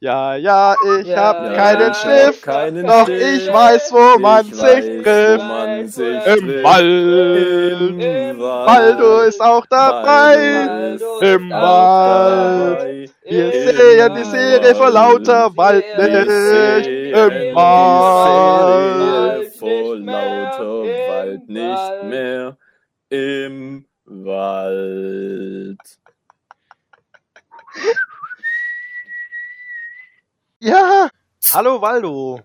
Ja, ja, ich Ja, hab ja, keinen Stift, hab keinen doch Stift. ich weiß, wo man Ich sich weiß, trifft. man sich Im. Wald. Im Baldo ist auch dabei. Im Wald. Wir Im sehen die Serie vor Wald. lauter Wald Wir nicht. sehen Im die Wald. Serie vor lauter Wald nicht mehr. Im Wald. Ja, hallo Waldo.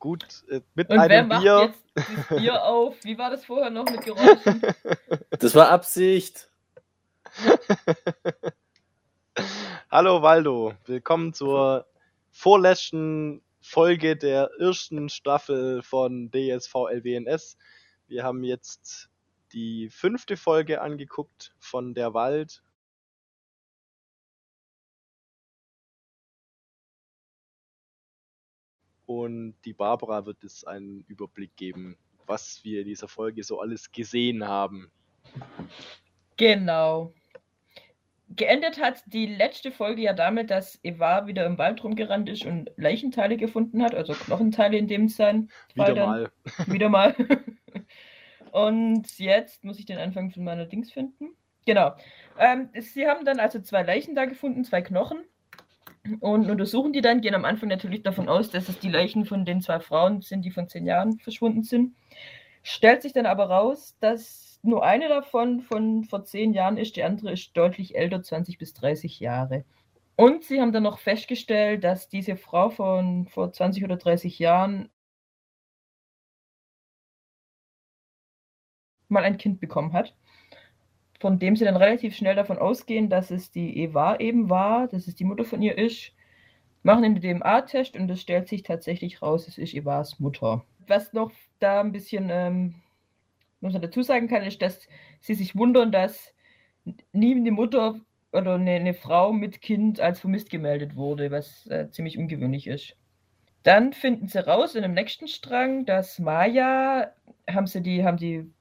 Gut, äh, mit Und wer einem macht Bier. jetzt das Bier auf? Wie war das vorher noch mit Geräuschen? Das war Absicht. Hallo Waldo, willkommen zur vorletzten Folge der ersten Staffel von DSV LWNS. Wir haben jetzt die fünfte Folge angeguckt von Der Wald. Und die Barbara wird es einen Überblick geben, was wir in dieser Folge so alles gesehen haben. genau. Geendet hat die letzte Folge ja damit, dass Eva wieder im Wald rumgerannt ist und Leichenteile gefunden hat, also Knochenteile in dem sein. Fall Wieder dann. mal. Wieder mal. Und jetzt muss ich den Anfang von meiner Dings finden. Genau. Ähm, sie haben dann also zwei Leichen da gefunden, zwei Knochen. Und untersuchen die dann, gehen am Anfang natürlich davon aus, dass es die Leichen von den zwei Frauen sind, die von zehn Jahren verschwunden sind. Stellt sich dann aber raus, dass nur eine davon von vor zehn Jahren ist, die andere ist deutlich älter, 20 bis 30 Jahre. Und sie haben dann noch festgestellt, dass diese Frau von vor 20 oder 30 Jahren mal ein Kind bekommen hat, von dem sie dann relativ schnell davon ausgehen, dass es die Eva eben war, dass es die Mutter von ihr ist, machen einen DNA-Test und es stellt sich tatsächlich raus, es ist Evas Mutter. Was noch da ein bisschen, ähm, was man dazu sagen kann, ist, dass sie sich wundern, dass nie eine Mutter oder eine, eine Frau mit Kind als vermisst gemeldet wurde, was äh, ziemlich ungewöhnlich ist. Dann finden sie raus in dem nächsten Strang, dass Maya, haben sie die, haben die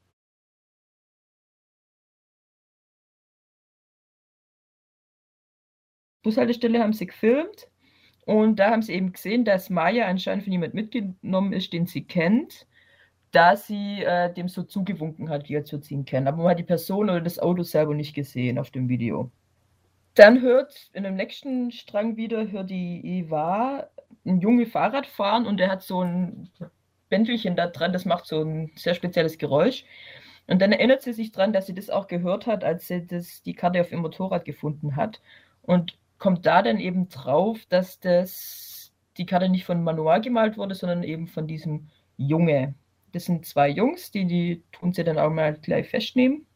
Bushaltestelle haben sie gefilmt und da haben sie eben gesehen, dass Maya anscheinend von jemand mitgenommen ist, den sie kennt, da sie äh, dem so zugewunken hat, wie würde sie ihn kennen. Aber man hat die Person oder das Auto selber nicht gesehen auf dem Video. Dann hört in dem nächsten Strang wieder, hört die Eva ein Junge Fahrrad fahren und der hat so ein Bändelchen da dran, das macht so ein sehr spezielles Geräusch. Und dann erinnert sie sich dran, dass sie das auch gehört hat, als sie das, die Karte auf ihrem Motorrad gefunden hat. Und kommt da dann eben drauf, dass das die Karte nicht von Manual gemalt wurde, sondern eben von diesem Junge. Das sind zwei Jungs, die, die tun sie dann auch mal gleich festnehmen.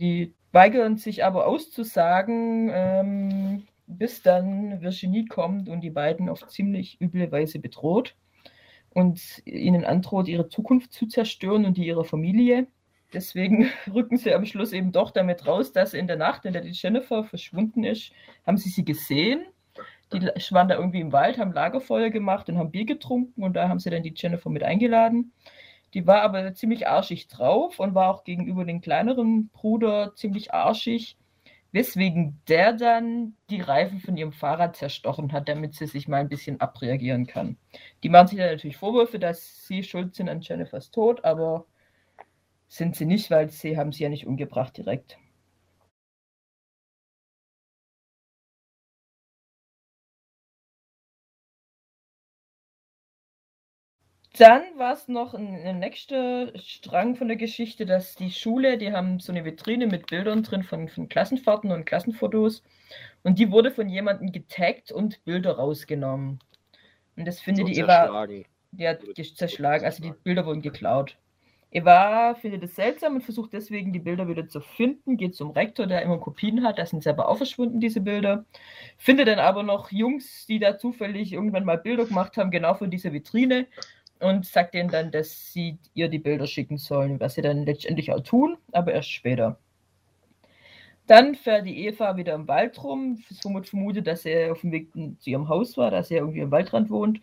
Die weigern sich aber auszusagen, ähm, bis dann Virginie kommt und die beiden auf ziemlich üble Weise bedroht und ihnen androht, ihre Zukunft zu zerstören und die ihrer Familie. Deswegen rücken sie am Schluss eben doch damit raus, dass in der Nacht, in der die Jennifer verschwunden ist, haben sie sie gesehen. Die waren da irgendwie im Wald, haben Lagerfeuer gemacht und haben Bier getrunken und da haben sie dann die Jennifer mit eingeladen. Die war aber ziemlich arschig drauf und war auch gegenüber dem kleineren Bruder ziemlich arschig, weswegen der dann die Reifen von ihrem Fahrrad zerstochen hat, damit sie sich mal ein bisschen abreagieren kann. Die machen sich dann natürlich Vorwürfe, dass sie schuld sind an Jennifers Tod, aber sind sie nicht, weil sie haben sie ja nicht umgebracht direkt. Dann war es noch ein, ein nächster Strang von der Geschichte, dass die Schule, die haben so eine Vitrine mit Bildern drin von, von Klassenfahrten und Klassenfotos und die wurde von jemandem getaggt und Bilder rausgenommen. Und das findet So die Eva, die hat zerschlagen, also die. Bilder wurden geklaut. Eva findet es seltsam und versucht deswegen die Bilder wieder zu finden, geht zum Rektor, der immer Kopien hat, da sind sie aber auch verschwunden, diese Bilder. Findet dann aber noch Jungs, die da zufällig irgendwann mal Bilder gemacht haben, genau von dieser Vitrine und sagt denen dann, dass sie ihr die Bilder schicken sollen, was sie dann letztendlich auch tun, aber erst später. Dann fährt die Eva wieder im Wald rum, somit vermutet, dass er auf dem Weg zu ihrem Haus war, dass er irgendwie am Waldrand wohnt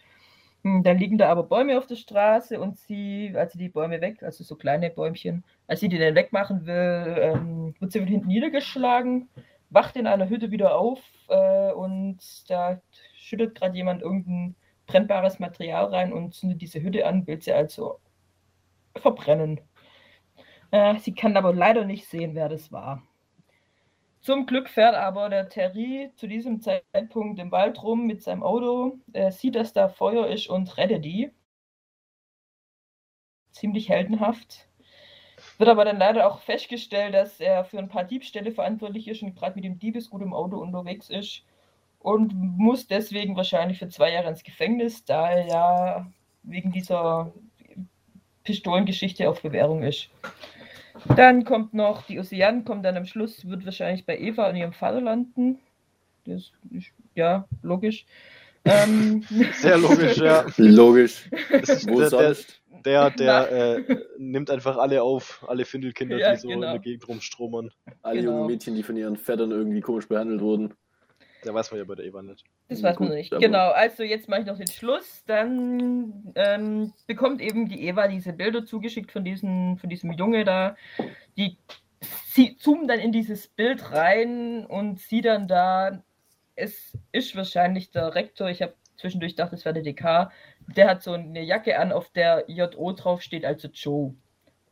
Hm, Dann liegen da aber Bäume auf der Straße und sie, als sie die Bäume weg, also so kleine Bäumchen, als sie die dann wegmachen will, ähm, wird sie von hinten niedergeschlagen, wacht in einer Hütte wieder auf äh, und da schüttet gerade jemand irgendein brennbares Material rein und zündet diese Hütte an, will sie also verbrennen. Äh, sie kann aber leider nicht sehen, wer das war. Zum Glück fährt aber der Terry zu diesem Zeitpunkt im Wald rum mit seinem Auto, äh, sieht, dass da Feuer ist und rettet die. Ziemlich heldenhaft. Wird aber dann leider auch festgestellt, dass er für ein paar Diebstähle verantwortlich ist und gerade mit dem Diebesgut im Auto unterwegs ist und muss deswegen wahrscheinlich für zwei Jahre ins Gefängnis, da er ja wegen dieser Pistolengeschichte auf Bewährung ist. Dann kommt noch, die Ocean kommt dann am Schluss, wird wahrscheinlich bei Eva und ihrem Vater landen. Das ist, ja, logisch. Ähm, Sehr logisch, ja. Logisch. Das ist Wo der, der, sonst? der, der äh, nimmt einfach alle auf, alle Findelkinder, Ja, die so in genau. der Gegend rumstromern. Alle Genau. jungen Mädchen, die von ihren Vätern irgendwie komisch behandelt wurden. Da weiß man ja bei der Eva nicht. Das weiß man Gut, nicht. Genau, also jetzt mache ich noch den Schluss. Dann ähm, bekommt eben die Eva diese Bilder zugeschickt von, diesen, von diesem Junge da. Die sie zoomen dann in dieses Bild rein und sieht dann da, es ist wahrscheinlich der Rektor. Ich habe zwischendurch gedacht, es wäre der DK. Der hat so eine Jacke an, auf der JO draufsteht, also Joe.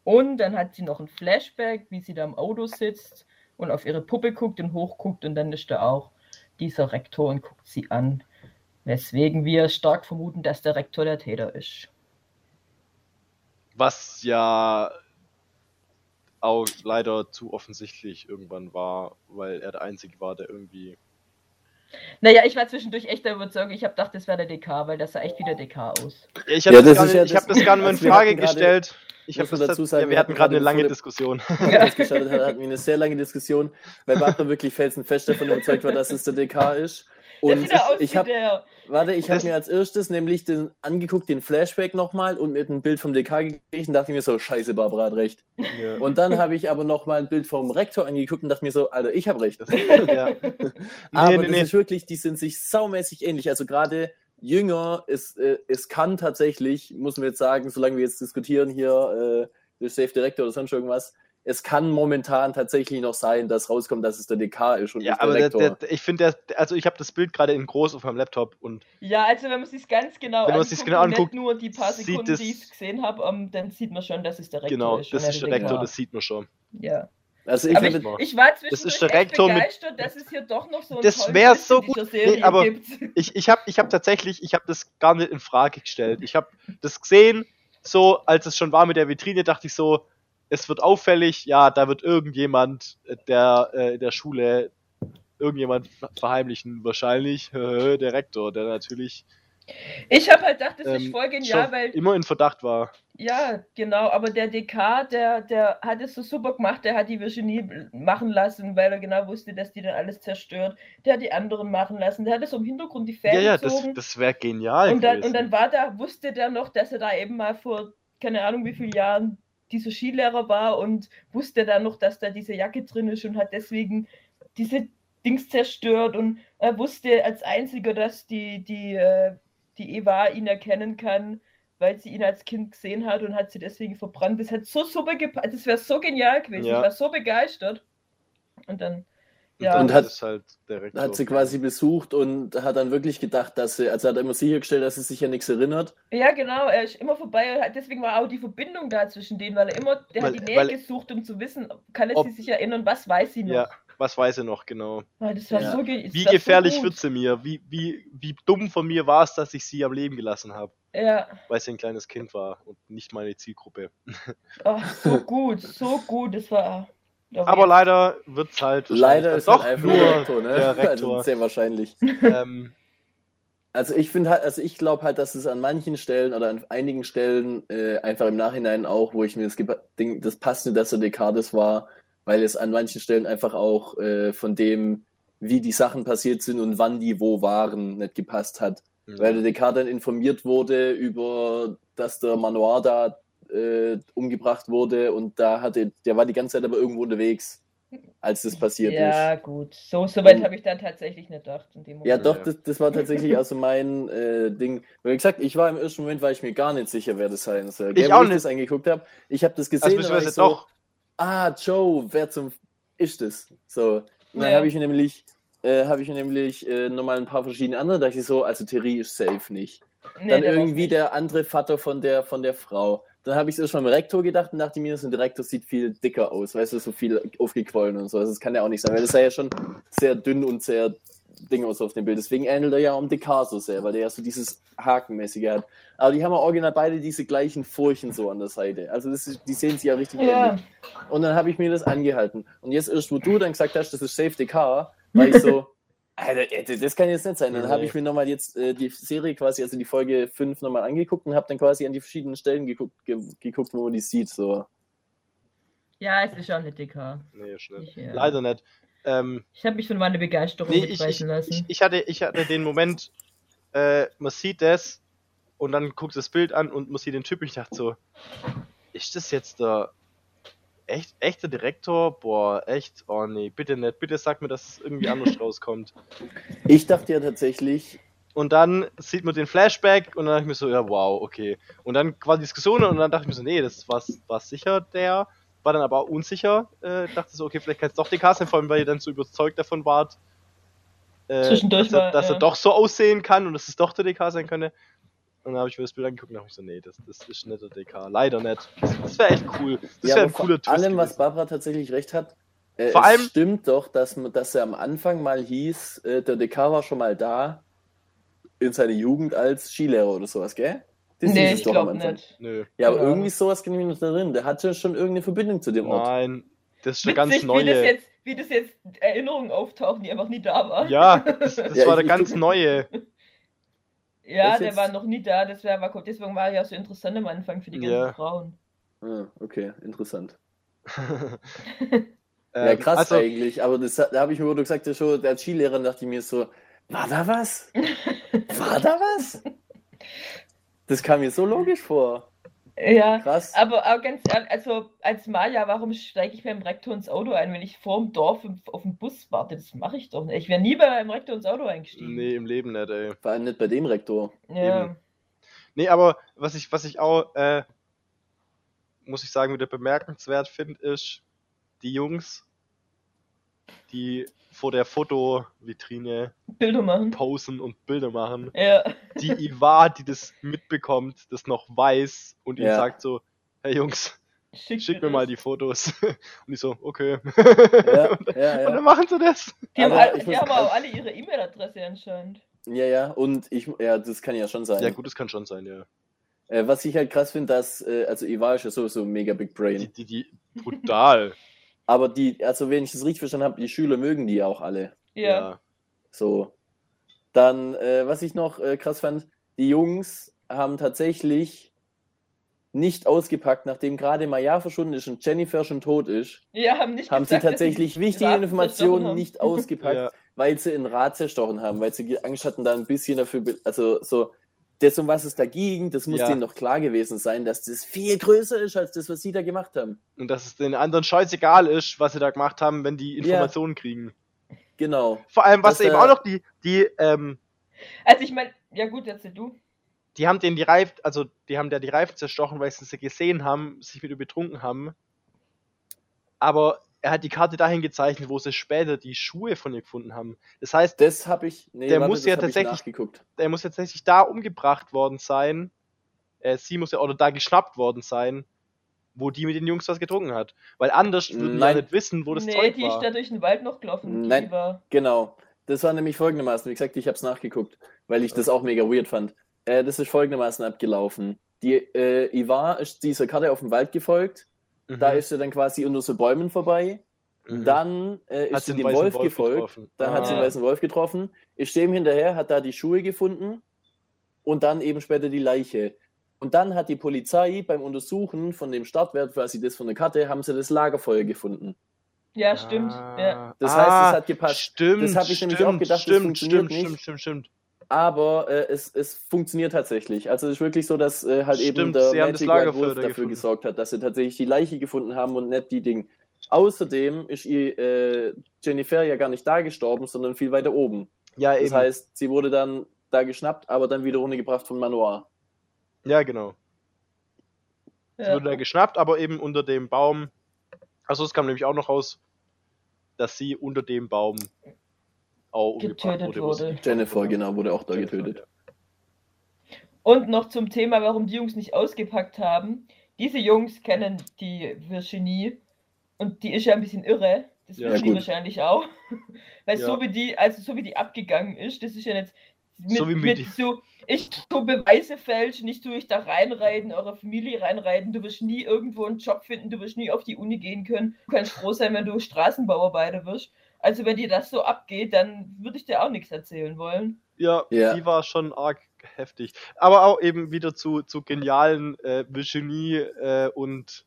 Und dann hat sie noch ein Flashback, wie sie da im Auto sitzt und auf ihre Puppe guckt und hochguckt und dann ist da auch dieser Rektor und guckt sie an. Weswegen wir stark vermuten, dass der Rektor der Täter ist. Was ja auch leider zu offensichtlich irgendwann war, weil er der Einzige war, der irgendwie. Naja, ich war zwischendurch echt der Überzeugung, ich habe gedacht, das wäre der DK, weil das sah echt wie der DK aus. Ja, ich Ja, habe das das, nicht- ja das- hab das gar nicht mehr in also Frage gestellt. Ich muss habe dazu sagen, ja, wir hatten gerade eine lange Diskussion. Ja. hat, hatten wir eine sehr lange Diskussion, weil Barbara wirklich felsenfest davon überzeugt war, dass es der DK ist. Und ich wie habe. Warte, ich habe mir als erstes nämlich den angeguckt, den Flashback nochmal und mit einem Bild vom DK gekriegt und dachte mir so, scheiße, Barbara hat recht. Ja. Und dann habe ich aber nochmal ein Bild vom Rektor angeguckt und dachte mir so, Alter, ich habe recht. Ja. Aber nee, das nee. ist wirklich, die sind sich saumäßig ähnlich. Also gerade jünger, es, äh, es kann tatsächlich, muss man jetzt sagen, solange wir jetzt diskutieren hier, äh, der Safe Director oder sonst irgendwas, es kann momentan tatsächlich noch sein, dass rauskommt, dass es der DK ist und Ja, nicht aber der der, der, ich finde, der- also ich habe das Bild gerade in groß auf meinem Laptop und Ja, also wenn man sich ganz genau Wenn man sich's genau und nicht anguckt, nur die paar Sekunden, es- die ich gesehen habe, ähm, dann sieht man schon, dass es der Rektor genau, ist. das und ist der. Rektor, das sieht man schon. Ja. Also ich ich, ich war Das ist zwischendurch der Rektor echt mit- begeistert, dass es hier doch noch so einen Das tollen wär Twist so gut. Serie Nee, aber- gibt. Ich, ich habe ich hab tatsächlich, ich habe das gar nicht in Frage gestellt. Ich habe das gesehen, so als es schon war mit der Vitrine, dachte ich so, es wird auffällig, ja, da wird irgendjemand äh, der äh, in der Schule irgendjemand ver- verheimlichen, wahrscheinlich der Rektor, der natürlich Ich habe halt gedacht, das ist ähm, voll genial, weil immer in Verdacht war. Ja, genau, aber der DK, der, der hat es so super gemacht, der hat die Virginie machen lassen, weil er genau wusste, dass die dann alles zerstört. Der hat die anderen machen lassen, der hat es im Hintergrund die Ja, Fäden ja, das, gezogen. das wäre genial und, dann, gewesen. und dann war da, wusste der noch, dass er da eben mal vor, keine Ahnung wie vielen Jahren dieser Skilehrer war und wusste dann noch, dass da diese Jacke drin ist und hat deswegen diese Dings zerstört und er wusste als einziger, dass die, die, äh, die Eva ihn erkennen kann, weil sie ihn als Kind gesehen hat und hat sie deswegen verbrannt. Das hat so super gepasst. Das wäre so genial gewesen. Ja. Ich war so begeistert. Und dann, ja. und hat- halt der Rektor. hat sie quasi besucht und hat dann wirklich gedacht, dass sie, also hat er immer sichergestellt, dass sie sich an nichts erinnert. Ja, genau, er ist immer vorbei. und hat- Deswegen war auch die Verbindung da zwischen denen, weil er immer, der Weil- hat die Nähe weil- gesucht, um zu wissen, kann er Ob- sie sich erinnern, was weiß sie noch. Ja, was weiß er noch genau? Das war Ja. so ge- Wie gefährlich so wird sie mir? Wie, wie, wie dumm von mir war es, dass ich sie am Leben gelassen habe, Ja, weil sie ein kleines Kind war und nicht meine Zielgruppe. ach, so gut, so gut. Das war. Aber leider wird es halt Leider ist doch halt einfach nur der Rektor, ne? der Also Rektor. sehr wahrscheinlich. ähm, Also ich finde halt, also ich glaube halt, dass es an manchen Stellen oder an einigen Stellen äh, einfach im Nachhinein auch, wo ich mir das Ding, das passt nicht, dass der Descartes war, weil es an manchen Stellen einfach auch äh, von dem, wie die Sachen passiert sind und wann die wo waren, nicht gepasst hat. Weil der Descartes dann informiert wurde über, dass der Manoir da äh, umgebracht wurde und da hatte, der war die ganze Zeit aber irgendwo unterwegs. als das passiert Ja, ist. gut. So, so weit habe ich dann tatsächlich nicht gedacht. In dem Ja, doch, Ja. das, das war tatsächlich also mein äh, Ding. Wie gesagt, ich war im ersten Moment, war ich mir gar nicht sicher, wer das sein soll. Ich Gell, auch wo ich nicht. das angeguckt habe. Ich habe das gesehen Also und ich so, doch. Ah, Joe, wer zum ist das? So. Und dann habe ich nämlich, äh, habe ich nämlich äh, nochmal ein paar verschiedene andere, da dachte ich so, also Terry ist safe nicht. Nee, dann irgendwie nicht. der andere Vater von der, von der Frau. Dann habe ich es erst mal im Rektor gedacht und dachte mir, so ein Direktor sieht viel dicker aus, weißt du, so viel aufgequollen und so. Also das kann ja auch nicht sein, weil das sah ja schon sehr dünn und sehr Ding aus auf dem Bild. Deswegen ähnelt er ja um Dekar so sehr, weil der ja so dieses Hakenmäßige hat. Aber die haben ja original beide diese gleichen Furchen so an der Seite. Also das ist, die sehen sich ja richtig Ja, ähnlich. Und dann habe ich mir das angehalten. Und jetzt erst, wo du dann gesagt hast, das ist Safe Dekar, war ich so, Alter, Alter, das kann jetzt nicht sein. Dann habe ich mir nochmal jetzt äh, die Serie quasi, also die Folge 5 nochmal angeguckt und habe dann quasi an die verschiedenen Stellen geguckt, ge geguckt, wo man die sieht. So. ja, es ist schon eine DK. Nee. Ich, ja. Leider nicht. Ähm, Ich habe mich von meiner Begeisterung nee, ich, ich, lassen. ich, ich, hatte, ich hatte den Moment, äh, man sieht das und dann guckt das Bild an und man sieht den Typ. Ich dachte so, ist das jetzt der echt, echter Direktor? Boah, echt? Oh nee, bitte nicht. Bitte sag mir, dass es irgendwie anders rauskommt. Ich dachte ja tatsächlich, Und dann sieht man den Flashback und dann dachte ich mir so, ja, wow, okay. Und dann war die Diskussion und dann dachte ich mir so, nee, das war, war sicher der. War dann aber auch unsicher. Äh, dachte so, okay, vielleicht kann es doch der Cast sein, vor allem, weil ihr dann so überzeugt davon wart, äh, Zwischendurch dass, er, war, dass er ja. doch so aussehen kann und dass es doch der DK sein könnte. Und dann habe ich mir das Bild angeguckt und dachte ich so, nee, das, das ist nicht der DK. Leider nicht. Das, das wäre echt cool. Das ja, wäre ein cooler vor allem, Twist was gewesen. Barbara tatsächlich recht hat, äh, Vor es allem- stimmt doch, dass, dass er am Anfang mal hieß, äh, der DK war schon mal da in seiner Jugend als Skilehrer oder sowas, gell? Das nee, ich glaube nicht. Nö. Ja, aber Keine irgendwie sowas kann ich mich noch erinnern. Der hatte schon irgendeine Verbindung zu dem Ort. Nein, das ist der Witzig, ganz Wie das, neue. jetzt, wie das jetzt Erinnerungen auftauchen, die einfach nie da waren. Ja, das, das Ja, war ich- ganz neue. Ja, Das der jetzt- war noch nie da, das wär, war, deswegen war er ja so interessant am Anfang für die ganzen Ja. Frauen. Ah, okay, interessant. Ähm, ja, krass also, eigentlich, aber das, da habe ich mir, wo du gesagt hast, schon, der Skilehrer, dachte ich mir so, war da was? War da was? Das kam mir so logisch vor. Ja, Krass. aber auch ganz ehrlich, also als Maja, warum steige ich beim Rektor ins Auto ein, wenn ich vor dem Dorf im- auf den Bus warte? Das mache ich doch nicht. Ich wäre nie bei meinem Rektor ins Auto eingestiegen. nee, im Leben nicht, ey. Vor allem nicht bei dem Rektor. Ja. eben. Nee, aber was ich, was ich auch, äh, muss ich sagen, wieder bemerkenswert finde, ist, die Jungs, die vor der Fotovitrine Bilder machen. posen und Bilder machen. Ja. Die Iva, die das mitbekommt, das noch weiß und Ja. sagt so, hey Jungs, Schick, schick mir mal die Fotos. Und ich so, okay. Ja, und, ja, und dann ja. machen sie das. Die haben, Aber all, ich die haben auch alle ihre E-Mail-Adresse anscheinend. Ja, ja, und ich, ja, das kann ja schon sein. Ja gut, das kann schon sein, ja. Äh, was ich halt krass finde, dass, äh, also Ivar ist ja sowieso mega Big Die, Brain. die, die, brutal. Aber die, also wenn ich das richtig verstanden habe, die Schüler mögen die ja auch alle. Ja. So. Dann, äh, was ich noch äh, krass fand, die Jungs haben tatsächlich nicht ausgepackt, nachdem gerade Maya verschwunden ist und Jennifer schon tot ist, Ja, haben nicht haben sie gesagt, dass tatsächlich wichtige Informationen nicht ausgepackt, Ja. weil sie ein Rad zerstochen haben, weil sie Angst hatten, da ein bisschen dafür, also so, das, um was es da ging, das muss Ja. denen doch klar gewesen sein, dass das viel größer ist, als das, was sie da gemacht haben. Und dass es den anderen scheißegal ist, was sie da gemacht haben, wenn die Informationen kriegen. Genau. Vor allem, was Das, eben äh, auch noch die, die, ähm, Also ich meine, ja gut, erzähl du. die haben den die Reifen, also die haben der die Reifen zerstochen, weil sie sie gesehen haben, sich mit ihr betrunken haben. Aber er hat die Karte dahin gezeichnet, wo sie später die Schuhe von ihr gefunden haben. Das heißt, Das habe ich, nee, Der muss das ja tatsächlich- nachgeguckt. er muss tatsächlich da umgebracht worden sein. Äh, sie muss ja oder da geschnappt worden sein, wo die mit den Jungs was getrunken hat. Weil anders würden wir nicht wissen, wo das nee, Zeug die ist war. da durch den Wald noch gelaufen. Nein. Die war, Genau. Das war nämlich folgendermaßen. Wie gesagt, ich habe es nachgeguckt, weil ich das auch mega weird fand. Äh, das ist folgendermaßen abgelaufen. Die äh, Ivar ist dieser Karte auf dem Wald gefolgt. Mhm. Da ist sie dann quasi unter so Bäumen vorbei. Mhm. Dann äh, ist Hat sie dem Wolf, Wolf gefolgt. getroffen. Dann hat sie Ah. den weißen Wolf getroffen. Ist dem hinterher, hat da die Schuhe gefunden und dann eben später die Leiche. Und dann hat die Polizei beim Untersuchen von dem Startwert, quasi das von der Karte, haben sie das Lagerfeuer gefunden. ja, stimmt. Ah. Ja. Das heißt, es hat gepasst. Stimmt, Das hab ich nämlich stimmt, auch gedacht, das stimmt, funktioniert stimmt, nicht. stimmt, stimmt, stimmt. Aber äh, es, es funktioniert tatsächlich. Also es ist wirklich so, dass äh, halt eben Stimmt, der sie haben das Magic White Wolf da dafür gefunden. gesorgt hat, dass sie tatsächlich die Leiche gefunden haben und nicht die Ding. außerdem ist ihr, äh, Jennifer ja gar nicht da gestorben, sondern viel weiter oben. Ja, Das eben. heißt, sie wurde dann da geschnappt, aber dann wieder runtergebracht von Manoir. ja, genau. Sie Ja. wurde da geschnappt, aber eben unter dem Baum. Also es kam nämlich auch noch raus, dass sie unter dem Baum auch Getötet wurde. Jennifer, wurde. genau, wurde auch da Jennifer, getötet. Und noch zum Thema, warum die Jungs nicht ausgepackt haben. Diese Jungs kennen die Virginie und die ist ja ein bisschen irre. Das Ja, wissen die gut. wahrscheinlich auch. Weil Ja. so wie die, also so wie die abgegangen ist, das ist ja jetzt mit, So wie mit mit so, ich tu Beweise fälschen, nicht tu ich da reinreiten, eure Familie reinreiten, du wirst nie irgendwo einen Job finden, du wirst nie auf die Uni gehen können. Du kannst froh sein, wenn du Straßenbauarbeiter wirst. Also wenn dir das so abgeht, dann würde ich dir auch nichts erzählen wollen. Ja, Ja. die war schon arg heftig. Aber auch eben wieder zu, zu genialen äh, Virginie äh, und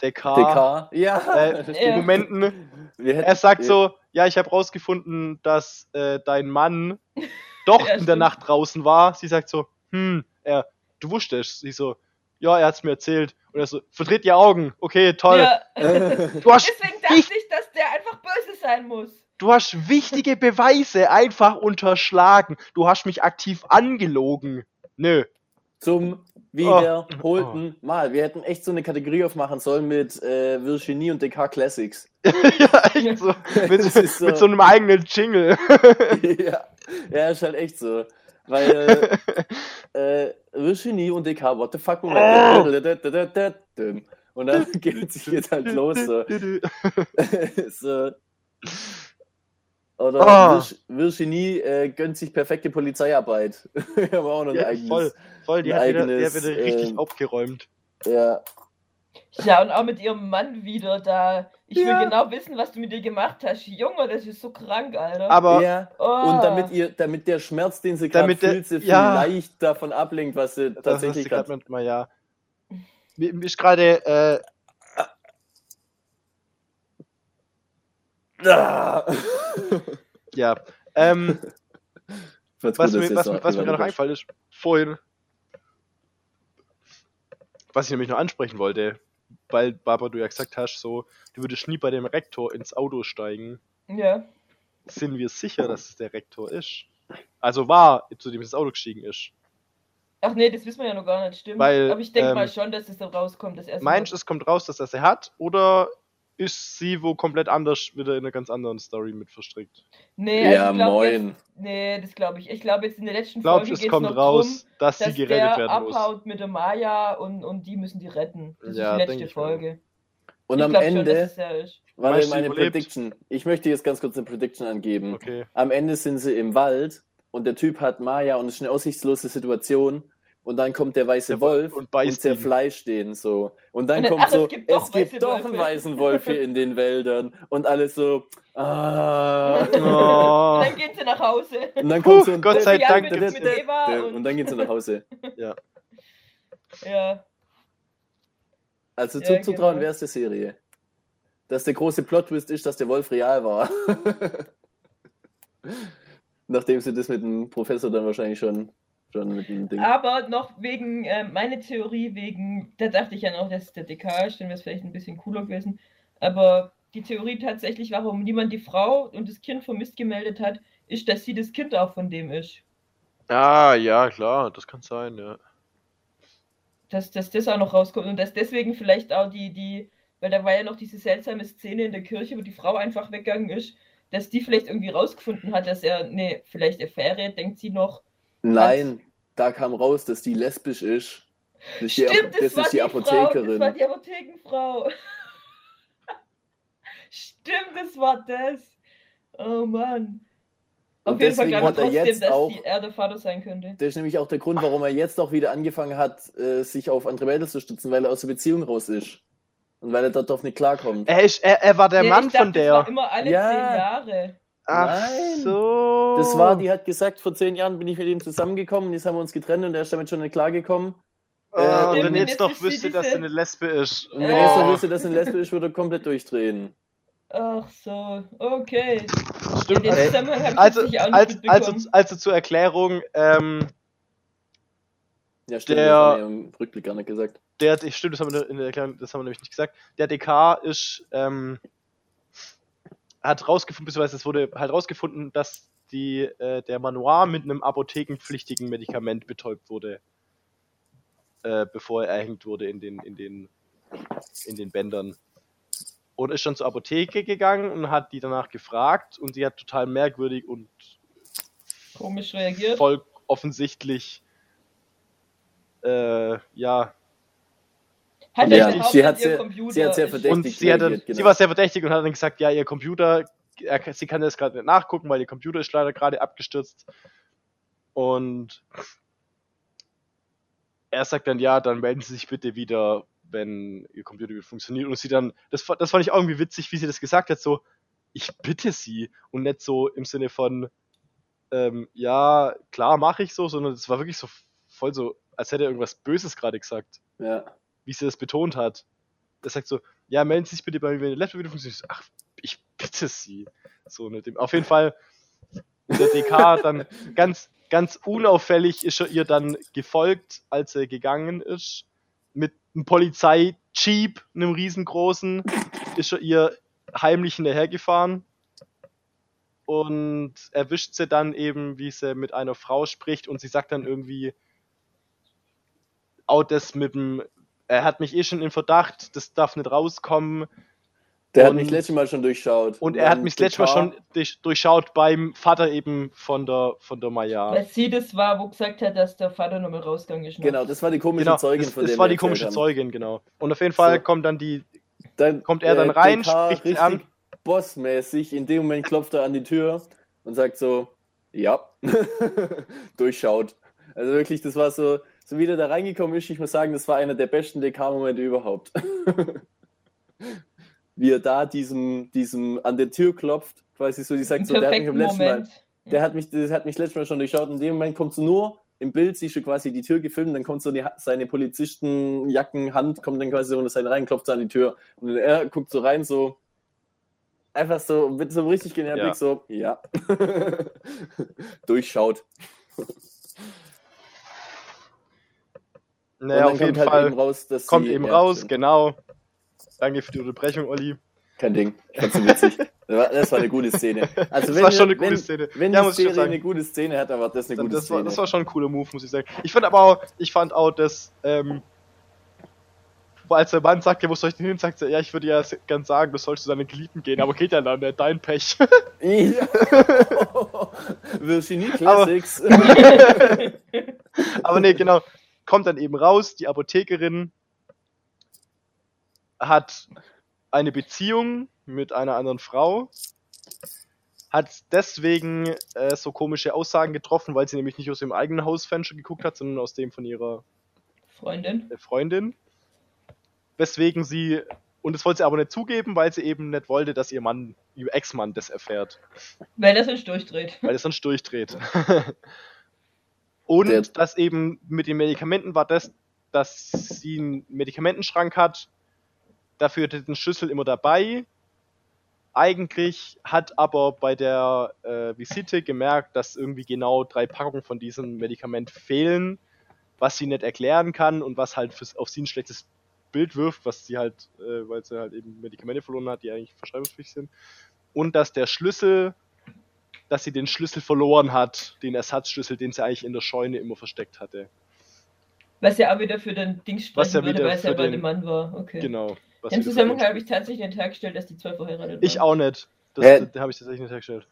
Descartes. DK, ja. Äh. Momenten. Er sagt so, ja, ich habe rausgefunden, dass äh, dein Mann doch Ja, in der. Nacht draußen war. Sie sagt so, hm, er, du wusstest. Sie so, ja, er hat's mir erzählt. Und er so, verdreht die Augen. Okay, toll. Ja. Du, hast, Deswegen dachte ich, dass der einfach böse sein muss. du hast wichtige Beweise einfach unterschlagen. Du hast mich aktiv angelogen. Nö. Zum wiederholten Mal. Wir hätten echt so eine Kategorie aufmachen sollen mit äh, Virginie und DK Classics. ja, echt so. Mit, so- mit so einem eigenen Jingle. ja. ja, ist halt echt so. Weil äh, Virginie und DK, what the fuck, Moment. Und dann geht es geht halt los. So. so. Oder Ah. Vir- Virginie äh, gönnt sich perfekte Polizeiarbeit. Wir haben auch noch ein Ja, eigenes. voll, voll, die ein hat wieder, die eigenes, hat wieder richtig ähm, aufgeräumt. Ja, Ja, und auch mit ihrem Mann wieder da. Ich will Ja. genau wissen, was du mit dir gemacht hast. Junge, das ist so krank, Alter. Aber ja. oh. Und damit ihr, damit der Schmerz, den sie gerade fühlt, sie ja. vielleicht davon ablenkt, was sie das tatsächlich gerade ja. Mir mir ist gerade, äh, Ah. ja. Ähm, was gut, mir, was, was mir gerade noch noch eingefallen ist, vorhin, was ich nämlich noch ansprechen wollte, weil, Barbara, du ja gesagt hast, so, du würdest nie bei dem Rektor ins Auto steigen. Ja. Sind wir sicher, dass es der Rektor ist? Also war, zu dem das Auto gestiegen ist. Ach nee, das wissen wir ja noch gar nicht, stimmt. Weil, Aber ich denke ähm, mal schon, dass es so rauskommt, dass er so Meinst du, es kommt raus, dass er sie hat? Oder ist sie wo komplett anders wieder in einer ganz anderen Story mit verstrickt? Nee, also Ja, ich glaub moin. Jetzt, nee, das glaube ich. Ich glaube jetzt in der letzten Glaubst Folge es kommt noch raus, drum, dass, dass sie gerettet der werden muss? abhaut mit der Maya und, und die müssen die retten. Das Ja, ist die letzte. Folge. Und ich am glaub schon, Ende, dass es ist. warte, Meinst du, meine überlebt? Prediction. Ich möchte jetzt ganz kurz eine Prediction angeben. Okay. Am Ende sind sie im Wald und der Typ hat Maya und es ist eine aussichtslose Situation. Und dann kommt der weiße Der Wo- Wolf und und, zerfleischt den so. Und dann Und kommt ach, es so, gibt doch es gibt weiße doch Wölfe. einen weißen Wolf hier in den Wäldern. Und alles so, ah. Oh. Und dann gehen sie nach Hause. Und dann kommt Puh, so ein Gott sei Ja, Dank mit- mit und- und dann gehen sie nach Hause. Ja. Also Ja, zuzutrauen genau. wäre es der Serie. Dass der große Plot-Twist ist, dass der Wolf real war. Nachdem sie das mit dem Professor dann wahrscheinlich schon, schon mit dem Ding. Aber noch wegen, äh, meine Theorie, wegen, da dachte ich ja noch, dass der DK ist, dann wäre es vielleicht ein bisschen cooler gewesen. Aber die Theorie tatsächlich, warum niemand die Frau und das Kind vermisst gemeldet hat, ist, dass sie das Kind auch von dem ist. Ah, ja, klar, das kann sein, ja. Dass, dass das auch noch rauskommt und dass deswegen vielleicht auch die, die, weil da war ja noch diese seltsame Szene in der Kirche, wo die Frau einfach weggegangen ist, dass die vielleicht irgendwie rausgefunden hat, dass er, nee, vielleicht Affäre, denkt sie noch. Nein, da kam raus, dass die lesbisch ist. Das ist die, Stimmt, das, das war ist die, die Frau, das Apothekerin. war die Apothekenfrau. Stimmt, das war das. Oh Mann. Auf Und jeden Fall deswegen glaube ich hat er trotzdem, jetzt dass auch- die, er der Vater sein könnte. Das ist nämlich auch der Grund, warum er jetzt auch wieder angefangen hat, äh, sich auf andere Mädels zu stützen, weil er aus der Beziehung raus ist. Und weil er dort drauf nicht klarkommt. Er, ist, er, er war der Nee, Mann ich dachte, von Das war der. immer alle Ja. zehn Jahre. Ach Nein. so. Das war, die hat gesagt, vor zehn Jahren bin ich mit ihm zusammengekommen, jetzt haben wir uns getrennt und er ist damit schon nicht klargekommen. Und Stimmt, wenn jetzt doch wüsste, dass sie eine Lesbe ist. Und wenn Oh. er jetzt noch wüsste, dass er lesbisch ist, würde er komplett durchdrehen. Ach so, okay. Stimmt. Also, nicht als, also, also zur Erklärung, ähm, Ja, stimmt, Der- das haben wir im Rückblick gar nicht gesagt. der, stimmt, das haben wir in der Erklärung, das haben wir nämlich nicht gesagt. Der DK ist, ähm, hat rausgefunden, beziehungsweise es wurde halt rausgefunden, dass die, äh, der Manoir mit einem apothekenpflichtigen Medikament betäubt wurde, äh, bevor er erhängt wurde in den, in den, in den Bändern. Und ist schon zur Apotheke gegangen und hat die danach gefragt und sie hat total merkwürdig und Komisch reagiert. voll offensichtlich äh, ja Hat Ja, sie hat sehr- Computer sie hat sehr verdächtig und sie, hat dann, reagiert, genau. sie war sehr verdächtig und hat dann gesagt, ja, ihr Computer, er, sie kann das gerade nicht nachgucken, weil ihr Computer ist leider gerade abgestürzt. Und er sagt dann, ja, dann melden Sie sich bitte wieder, wenn Ihr Computer wieder funktioniert. Und sie dann, das, das fand ich auch irgendwie witzig, wie sie das gesagt hat, so, ich bitte Sie. Und nicht so im Sinne von, ähm, ja, klar mache ich so, sondern es war wirklich so voll so, als hätte er irgendwas Böses gerade gesagt Ja. Wie sie das betont hat. Er sagt so, ja, melden Sie sich bitte bei mir, wenn der Laptop wieder funktioniert. Ach, ich bitte Sie. So mit dem. Auf jeden Fall, der DK dann ganz, ganz unauffällig ist er ihr dann gefolgt, als er gegangen ist. Mit einem Polizei-Jeep, einem riesengroßen, ist er ihr heimlich hinterhergefahren. Und erwischt sie dann eben, wie sie mit einer Frau spricht und sie sagt dann irgendwie, auch das mit dem, er hat mich eh schon in Verdacht, das darf nicht rauskommen. Der hat Und- mich letztes Mal schon durchschaut. Und er hat mich das letzte Mal schon durch, durchschaut beim Vater eben von der, von der Maya. Weil sie das war, wo gesagt hat, dass der Vater nochmal rausgegangen ist. ne? Genau, das war die komische Genau, Zeugin, das, von das war die komische haben. Zeugin, genau. Und auf jeden Fall So. kommt dann die, Dann, Kommt er dann rein, DK spricht richtig an. bossmäßig. In dem Moment klopft er an die Tür und sagt so, ja, durchschaut. Also wirklich, das war so, so wie der da reingekommen ist, ich muss sagen, das war einer der besten DK-Momente überhaupt. wie er da diesem, diesem an der Tür klopft, quasi so, die sagt Im so, der hat mich am letzten Mal, der hat mich, das hat mich letztes Mal schon durchschaut. In dem Moment kommt so nur im Bild, siehst du quasi die Tür gefilmt, dann kommt so die, seine Polizistenjackenhand, kommt dann quasi so unter seine rein, klopft so an die Tür und er guckt so rein, so einfach so mit so einem richtig genialen Ja. Blick, so, ja. Durchschaut. Naja, auf jeden kommt halt Fall eben raus, kommt eben raus, stimmt. genau. Danke für die Unterbrechung, Olli. Kein Ding. Trotzdem witzig. Das war, war eine gute Szene. Also Das wenn, war schon eine wenn, gute Szene. Wenn Ja, die Serie eine gute Szene hat, dann war das eine gute Das war, Szene. das war schon ein cooler Move, muss ich sagen. Ich fand aber auch, ich fand auch, dass, ähm, als der Mann sagt, ja, wo soll ich denn hin, sagt er, ja, ich würde ja ganz sagen, du sollst zu deinen Geliebten gehen, aber geht ja dann, ne? dein Pech. Ja. Virginie Classics. Aber nee, genau. Kommt dann eben raus, die Apothekerin hat eine Beziehung mit einer anderen Frau, hat deswegen äh, so komische Aussagen getroffen, weil sie nämlich nicht aus ihrem eigenen Hausfenster geguckt hat, sondern aus dem von ihrer Freundin. äh, Freundin. Weswegen sie, und das wollte sie aber nicht zugeben, weil sie eben nicht wollte, dass ihr Mann, ihr Ex-Mann das erfährt, Weil das sonst durchdreht. weil es sonst durchdreht. Und Der- dass eben mit den Medikamenten war das, dass sie einen Medikamentenschrank hat, dafür hat sie den Schlüssel immer dabei. Eigentlich hat aber bei der äh, Visite gemerkt, dass irgendwie genau drei Packungen von diesem Medikament fehlen, was sie nicht erklären kann und was halt fürs, auf sie ein schlechtes Bild wirft, was sie halt, äh, weil sie halt eben Medikamente verloren hat, die eigentlich verschreibungspflichtig sind. Und dass der Schlüssel, dass sie den Schlüssel verloren hat, den Ersatzschlüssel, den sie eigentlich in der Scheune immer versteckt hatte. Was ja auch wieder für den Dings sprechen Was ja würde, weil es ja bei dem Mann war. Okay. Genau. was Im Zusammenhang habe ich tatsächlich nicht hergestellt, dass die zwei verheiratet waren. Ich auch nicht. Das, Hä? da habe ich tatsächlich nicht hergestellt.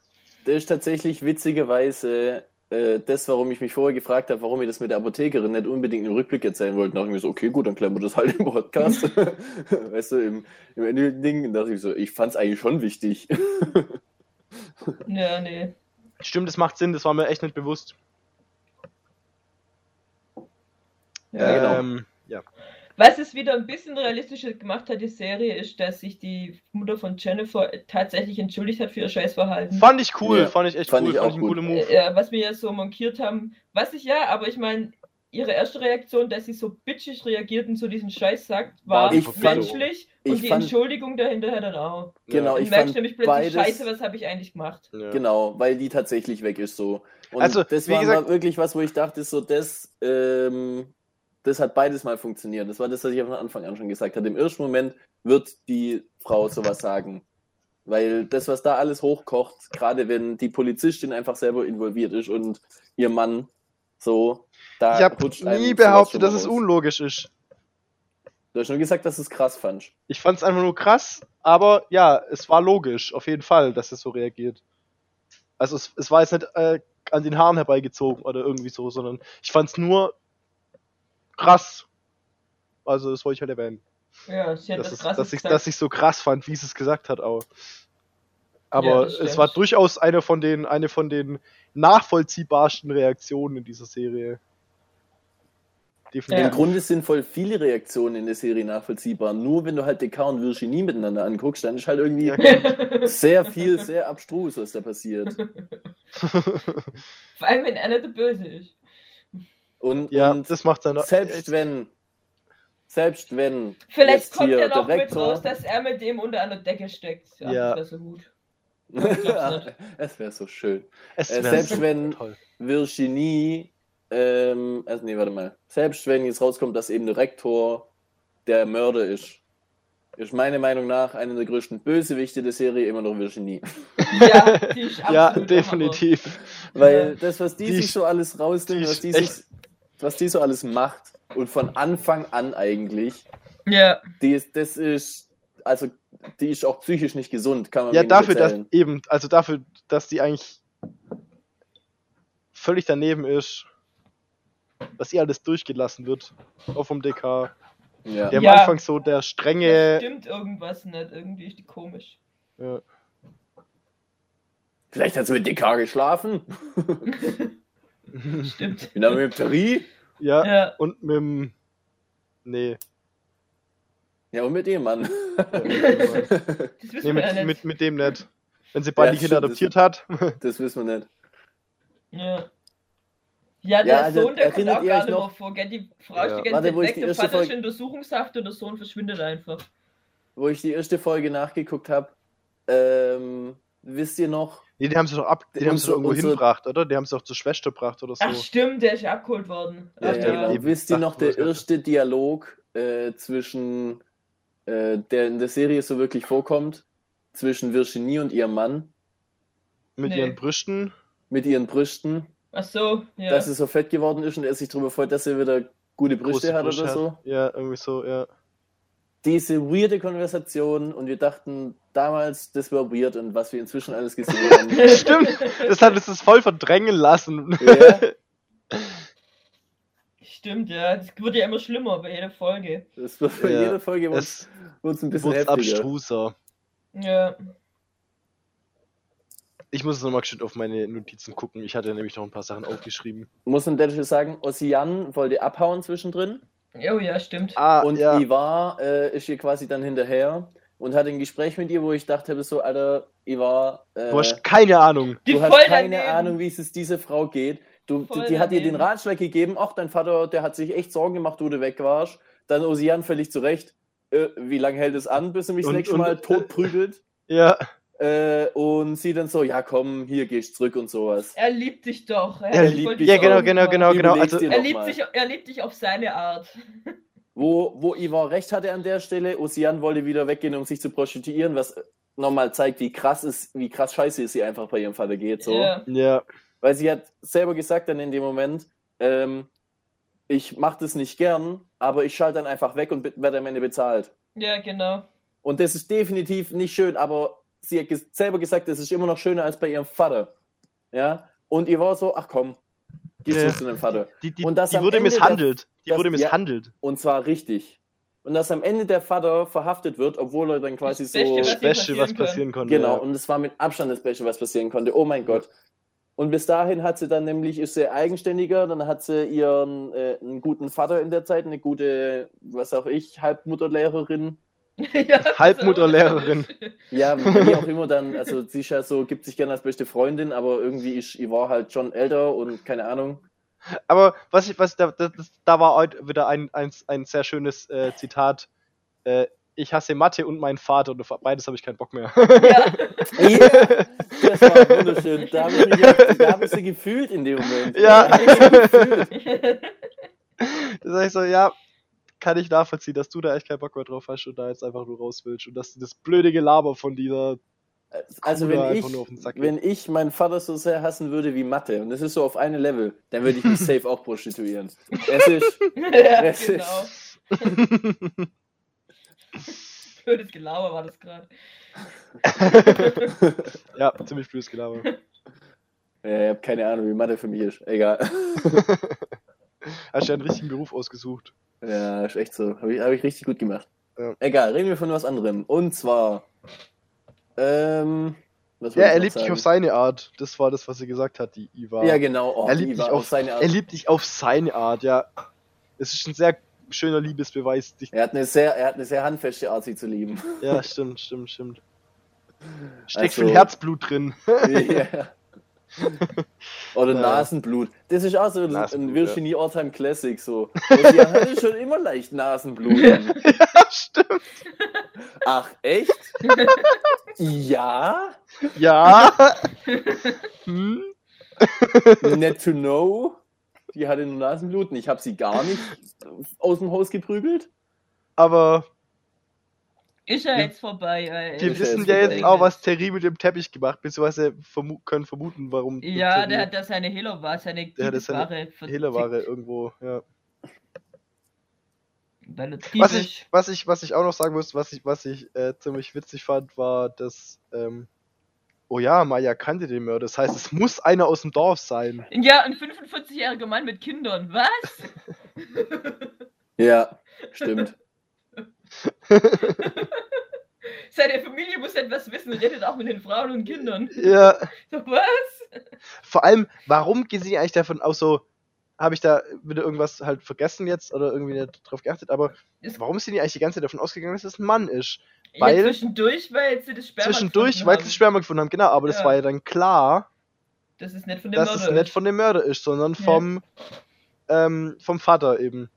Das ist tatsächlich witzigerweise äh, das, warum ich mich vorher gefragt habe, warum wir das mit der Apothekerin nicht unbedingt im Rückblick erzählen wollten. Da dachte ich mir so, okay, gut, dann klären wir das halt im Podcast. weißt du, im, im Ende dachte ich so, ich fand es eigentlich schon wichtig. Ja, nee. Stimmt, das macht Sinn, das war mir echt nicht bewusst. Ja, genau. Ähm, ja. Was es wieder ein bisschen realistischer gemacht hat, die Serie, ist, dass sich die Mutter von Jennifer tatsächlich entschuldigt hat für ihr Scheißverhalten. Fand ich cool, Ja, fand ich echt fand cool, ich fand auch ich einen gut. coolen Move. äh, was wir ja so monkiert haben. Was ich ja, aber ich meine, ihre erste Reaktion, dass sie so bitchig reagiert und so diesen Scheiß sagt, war Ich fand- menschlich ich und die fand- Entschuldigung dahinter dann auch. Genau, ich fand du nämlich plötzlich, beides- scheiße, was habe ich eigentlich gemacht? Ja. Genau, weil die tatsächlich weg ist so. Und Also, das wie war gesagt- wirklich was, wo ich dachte, so das, ähm, das hat beides mal funktioniert. Das war das, was ich von Anfang an schon gesagt hatte. Im ersten Moment wird die Frau sowas sagen. Weil das, was da alles hochkocht, gerade wenn die Polizistin einfach selber involviert ist und ihr Mann so, da Ich habe nie behauptet, dass mal es raus. unlogisch ist. Du hast nur gesagt, dass du es krass fandst. Ich fand es einfach nur krass, aber ja, es war logisch, auf jeden Fall, dass es so reagiert. Also es, es war jetzt nicht äh, an den Haaren herbeigezogen oder irgendwie so, sondern ich fand es nur krass. Also das wollte ich halt erwähnen. Ja, sie hat dass, was es, krasses dass, ich, dass ich so krass fand, wie sie es gesagt hat auch. Ja, Aber das es war durchaus eine von den, eine von den nachvollziehbarsten Reaktionen in dieser Serie. Definitiv. Im Grunde sind voll viele Reaktionen in der Serie nachvollziehbar. Nur wenn du halt Descartes und Virginie miteinander anguckst, dann ist halt irgendwie Ja, sehr viel, sehr abstrus, was da passiert. Vor allem, wenn einer der Böse ist. Und, ja, und das macht dann selbst wenn, selbst wenn Vielleicht kommt hier er noch mit raus, dass er mit dem unter einer Decke steckt. Ja, Ja. das wäre so gut. es wäre so schön. Es Äh, wär selbst so wenn- toll. Virginie, ähm, also nee, warte mal. Selbst wenn jetzt rauskommt, dass eben der Rektor der Mörder ist, ist meiner Meinung nach einer der größten Bösewichte der Serie immer noch Virginie. Ja, die ist Ja, definitiv. Weil das, was die, Die sich so alles rausnimmt, die was die, sich, was die so alles macht und von Anfang an eigentlich. Ja, die ist, das ist, also die ist auch psychisch nicht gesund, kann man Ja, dafür, dass erzählen. eben, also dafür, dass die eigentlich völlig daneben ist, dass ihr alles durchgelassen wird, auch vom DK. Ja. Der am Ja. Anfang so der strenge, stimmt irgendwas nicht. Irgendwie ist die komisch. ja, Vielleicht hat sie mit DK geschlafen. Stimmt. Mit einer Theorie. ja, Ja. und mit dem, nee, Ja, und mit dem Mann. Das nee wissen wir ja mit, nicht. mit, mit dem nicht. Wenn sie beide Ja, Kinder adoptiert hat, Das wissen wir nicht. Ja. Ja, der Ja, also Sohn, der kommt auch gar nicht noch- mehr vor, gell? Die Frau Ja. ist die ganze Warte, Zeit wo ich weg, die der erste Vater ist Folge- in Untersuchungshaft und der Sohn verschwindet einfach. Wo ich die erste Folge nachgeguckt habe, ähm, wisst ihr noch, nee, die haben sie doch ab, die haben sie irgendwo unsere- hingebracht, oder? Die haben sie doch zur Schwester gebracht oder so. Ach stimmt, der ist ja abgeholt worden. Ja, Ach, ja, ja, genau. Wisst ihr noch, der erste Dialog äh, zwischen, äh, der in der Serie so wirklich vorkommt, zwischen Virginie und ihrem Mann mit nee. ihren Brüsten. mit ihren Brüsten, Ach so, ja. dass sie so fett geworden ist und er sich darüber freut, dass er wieder gute Brüste hat oder so. Ja, irgendwie so, ja. Diese weirde Konversation und wir dachten damals, das war weird und was wir inzwischen alles gesehen haben. Stimmt, das hat uns das voll verdrängen lassen. ja, Stimmt, ja. Das wird ja immer schlimmer bei jeder Folge. das wird bei Ja, jeder Folge wird Es es ein bisschen heftiger. abstruser. Ja. Ich muss nochmal geschwind auf meine Notizen gucken. Ich hatte nämlich noch ein paar Sachen aufgeschrieben. Muss an der Stelle sagen, Ossian wollte abhauen zwischendrin Oh ja, stimmt. Ah, und ja. Ivar äh, ist ihr quasi dann hinterher und hat ein Gespräch mit ihr, wo ich dachte so, Alter, Ivar, äh, Du hast keine Ahnung. Die du hast voll keine daneben. Ahnung, wie es dieser Frau geht. Du, Voll die hat dir den. Ratschlag gegeben, ach, dein Vater, der hat sich echt Sorgen gemacht, wo du weg warst. Dann Ossian völlig zurecht. Äh, wie lange hält es an, bis er mich das nächste und- Mal tot prügelt? Ja, Äh, und sie dann so, ja komm, hier gehst zurück und sowas. Er liebt dich doch. Er ist liebt dich ja, genau, genau, genau, genau. Also, Er liebt, dich, er liebt dich auf seine Art. Wo, wo Ivar recht hatte an der Stelle, Ossian wollte wieder weggehen, um sich zu prostituieren, was nochmal zeigt, wie krass ist, wie krass scheiße es ihr einfach bei ihrem Vater geht. So. Ja. ja, Weil sie hat selber gesagt dann in dem Moment, ähm, ich mache das nicht gern, aber ich schalte dann einfach weg und werde am Ende bezahlt. ja, genau. Und das ist definitiv nicht schön, aber sie hat selber gesagt, das ist immer noch schöner als bei ihrem Vater. Ja? Und ihr war so, ach komm, geh Ja. zurück zu deinem Vater. die, die, Und das die wurde Ende misshandelt. Die das- wurde ja. misshandelt. Und zwar richtig. Und dass am Ende der Vater verhaftet wird, obwohl er dann quasi Das Beste, so. was Beste, was passieren kann. passieren konnte. Genau, Ja. und es war mit Abstand das Beste, was passieren konnte. Oh mein Gott. Und bis dahin hat sie dann nämlich, ist sie eigenständiger, dann hat sie ihren äh, einen guten Vater in der Zeit, eine gute, was auch ich, Halbmutterlehrerin. ja, Halbmutterlehrerin. Ja, wie auch immer dann, also sie ist ja so, gibt sich gerne als beste Freundin, aber irgendwie ist Yvonne halt schon älter und keine Ahnung. Aber was ich, was da, das, da war heute wieder ein, ein, ein sehr schönes äh, Zitat. Äh, ich hasse Mathe und meinen Vater und auf beides habe ich keinen Bock mehr. Ja. Ja, das war wunderschön. Da habe ich, mich, da hab ich sie gefühlt in dem Moment. Ja. Da hab ich sie gefühlt. Da sag ich so, ja, kann ich nachvollziehen, dass du da echt keinen Bock mehr drauf hast und da jetzt einfach nur raus willst und dass du das blöde Gelaber von dieser Also Coole wenn ich, wenn ich meinen Vater so sehr hassen würde wie Mathe, und das ist so auf einem Level, dann würde ich mich safe auch prostituieren. Es ist, ja, Es ist- genau. Blödes Gelaber war das gerade. Ja, ziemlich blödes Gelaber. ja, ich habe keine Ahnung, wie Mathe für mich ist. Egal. Hast ja einen richtigen Beruf ausgesucht. Ja, ist echt so. Habe ich, hab ich richtig gut gemacht. Ja. Egal, reden wir von was anderem. Und zwar. Ähm, was Ja, er liebt dich auf seine Art. Das war das, was sie gesagt hat, die Iva. Ja, genau. Oh, er, liebt war dich auf, seine Art. er liebt dich auf seine Art, ja. Es ist ein sehr schöner Liebesbeweis. Er hat eine sehr, er hat eine sehr handfeste Art, sie zu lieben. ja, stimmt, stimmt, stimmt. Steckt Also- viel Herzblut drin. ja. Oder Ja. Nasenblut. Das ist auch so ein, ein Virginie Alltime Classic so. Und sie hatte schon immer leicht Nasenblut. ja, stimmt. Ach, echt? ja? Ja. hm? Net to know. Die hatte nur Nasenbluten. Ich habe sie gar nicht aus dem Haus geprügelt. Aber Ist ja jetzt vorbei. Wir ist wissen ja jetzt vorbei. auch, was Terry mit dem Teppich gemacht, beziehungsweise vermu können vermuten, warum. Ja, der hat da seine Hehlerware, seine vertickt, Hehlerware irgendwo, ja. Was ich, was ich, was ich auch noch sagen muss, was ich, was ich äh, ziemlich witzig fand, war, dass, ähm, oh ja, Maya kannte den Mörder. Das heißt, es muss einer aus dem Dorf sein. Ja, ein 45-jähriger Mann mit Kindern. Was? Ja, stimmt. Seine Familie muss etwas wissen, redet auch mit den Frauen und Kindern. Ja, So, was? vor allem, warum gehen sie eigentlich davon aus, so, habe ich da wieder irgendwas halt vergessen jetzt oder irgendwie nicht drauf geachtet, aber Es- warum sind die eigentlich die ganze Zeit davon ausgegangen, dass es ein Mann ist? Ja, Weil- zwischendurch, weil sie das Sperma Zwischendurch, gefunden weil haben. sie das Sperma gefunden haben, genau, aber das Ja. war ja dann klar, Das ist nicht von dem dass Mörder. es nicht ist. von dem Mörder ist, sondern Ja. vom, ähm, vom Vater eben.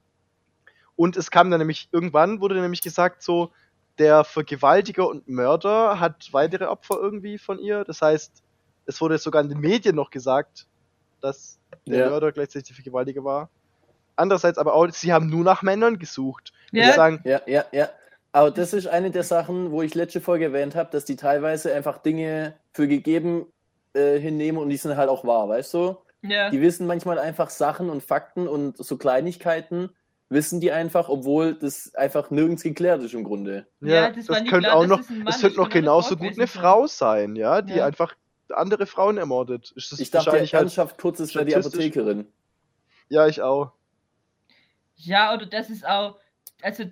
Und es kam dann nämlich, irgendwann wurde nämlich gesagt, so, der Vergewaltiger und Mörder hat weitere Opfer irgendwie von ihr. Das heißt, es wurde sogar in den Medien noch gesagt, dass der Ja. Mörder gleichzeitig der Vergewaltiger war. Andererseits aber auch, sie haben nur nach Männern gesucht. Ja. Sagen, Ja, ja, ja. Aber das ist eine der Sachen, wo ich letzte Folge erwähnt habe, dass die teilweise einfach Dinge für gegeben äh, hinnehmen und die sind halt auch wahr, weißt du? Ja. Die wissen manchmal einfach Sachen und Fakten und so Kleinigkeiten, wissen die einfach, obwohl das einfach nirgends geklärt ist im Grunde. Ja, ja, das das, könnte klar, auch noch, es ist, könnte noch genauso gut eine Frau sein, ja, die Ja. einfach andere Frauen ermordet. Ist das Ich dachte wahrscheinlich halt, ernsthaft kurz, es wäre die Apothekerin. ja, ich auch. Ja, oder das ist auch, also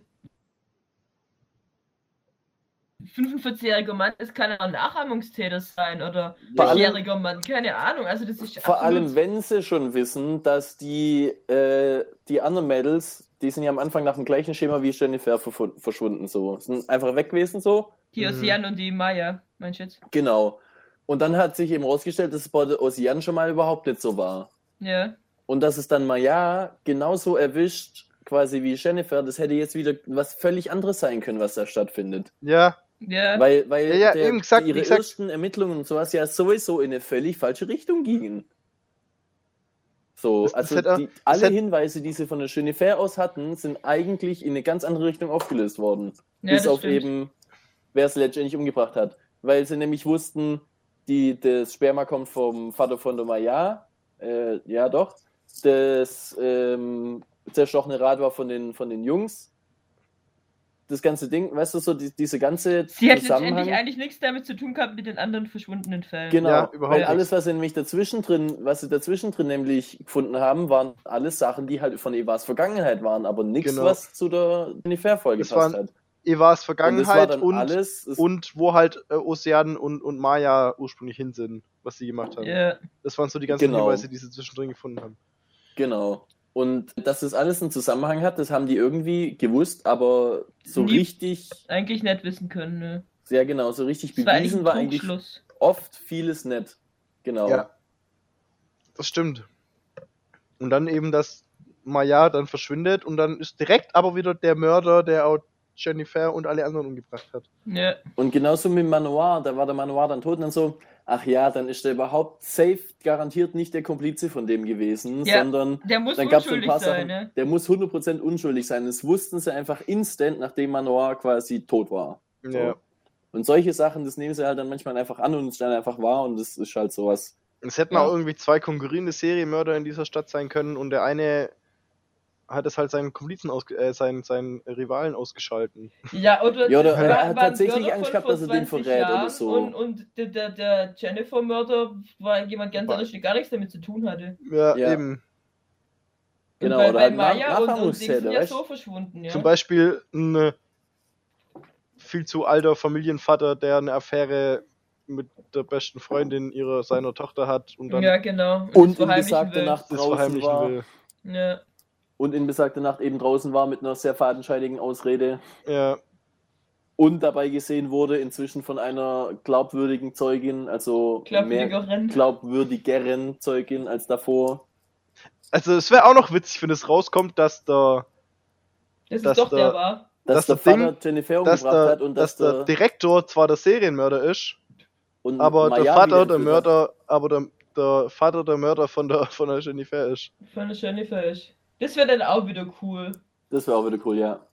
45-jähriger Mann, das kann auch ein Nachahmungstäter sein oder Vor allem- 4-jähriger Mann, keine Ahnung. Also das ist Vor allem, wenn sie schon wissen, dass die, äh, die anderen Mädels, die sind ja am Anfang nach dem gleichen Schema wie Jennifer verschwunden, so. Sind einfach weg gewesen, so. die Mhm. Ocean und die Maya, meinst du jetzt? Genau. Und dann hat sich eben rausgestellt, dass es bei der Ocean schon mal überhaupt nicht so war. Ja. Und dass es dann mal ja genauso erwischt, quasi wie Jennifer, das hätte jetzt wieder was völlig anderes sein können, was da stattfindet. Ja, Ja. Weil, weil Ja, ja, der, eben gesagt, ihre gesagt. ersten Ermittlungen und sowas ja sowieso in eine völlig falsche Richtung gingen. So, Das- das also die, das alle hätte- Hinweise, die sie von der Jennifer aus hatten, sind eigentlich in eine ganz andere Richtung aufgelöst worden. ja, bis auf stimmt. eben, wer es letztendlich umgebracht hat. Weil sie nämlich wussten, die, das Sperma kommt vom Vater von der Maya. Äh, ja, doch. Das ähm, zerstochene Rad war von den, von den Jungs. Das ganze Ding, weißt du, so die, diese ganze Sie hat letztendlich eigentlich nichts damit zu tun gehabt mit den anderen verschwundenen Fällen. Genau, Ja, überhaupt weil alles, was sie nämlich dazwischen drin, was sie dazwischen drin nämlich gefunden haben, waren alles Sachen, die halt von Evas Vergangenheit waren, aber nichts, Genau. was zu der Jennifer-Folge Das passt waren hat. Evas Und Vergangenheit dann und, alles, es- und wo halt äh, Ocean und, und Maya ursprünglich hin sind, was sie gemacht haben. Ja. Das waren so die ganzen Genau. Hinweise, die sie zwischendrin gefunden haben. Genau. Und dass das alles einen Zusammenhang hat, das haben die irgendwie gewusst, aber so Nie- richtig, Eigentlich nicht wissen können. Ne? sehr genau, so richtig Das war eigentlich bewiesen war eigentlich oft vieles nicht. Genau. Ja. Das stimmt. Und dann eben, dass Maya dann verschwindet und dann ist direkt aber wieder der Mörder, der auch Jennifer und alle anderen umgebracht hat. Ja. Und genauso mit Manoir, da war der Manoir dann tot und dann so, ach ja, dann ist der überhaupt safe garantiert nicht der Komplize von dem gewesen, Ja, sondern Der muss dann gab es ein unschuldig paar sein, Sachen, ne? der muss 100% unschuldig sein. Das wussten sie einfach instant, nachdem Manoir quasi tot war. Ja. Und solche Sachen, das nehmen sie halt dann manchmal einfach an und es ist dann einfach wahr und das ist halt sowas. Es hätten Ja. auch irgendwie zwei konkurrierende Serienmörder in dieser Stadt sein können und der eine hat es halt seinen Komplizen aus, äh, seinen, seinen Rivalen ausgeschalten. Ja, oder, Ja, oder er hat tatsächlich Angst gehabt, dass er den 20 verrät oder Jahren so. Und, und der, der, der Jennifer-Mörder war jemand ganz anderes, der gar nichts damit zu tun hatte. Ja, Ja. eben. Genau, und bei, oder bei halt Maya und, und Dings Nachahmungstäter, sind ja so verschwunden, ja. Zum Beispiel ein äh, viel zu alter Familienvater, der eine Affäre mit der besten Freundin ihrer seiner Tochter hat und dann ja, genau. Und das in will. Nacht das draußen verheimlichen war. will. Ja. Und in besagter Nacht eben draußen war mit einer sehr fadenscheinigen Ausrede Ja, und dabei gesehen wurde inzwischen von einer glaubwürdigen Zeugin, also mehr Glaubwürdigeren. glaubwürdigeren Zeugin als davor. also es wäre auch noch witzig, wenn es rauskommt, dass der, Das dass ist doch der der- war. Dass Das der Ding, Vater Jennifer dass umgebracht der, hat und dass dass, der Direktor zwar der Serienmörder ist, und aber der Maya Vater der. Mörder, aber der, der Vater der Mörder von der von der Jennifer ist. Von der Jennifer ist. Das wäre dann auch wieder cool. Das wäre auch wieder cool, ja.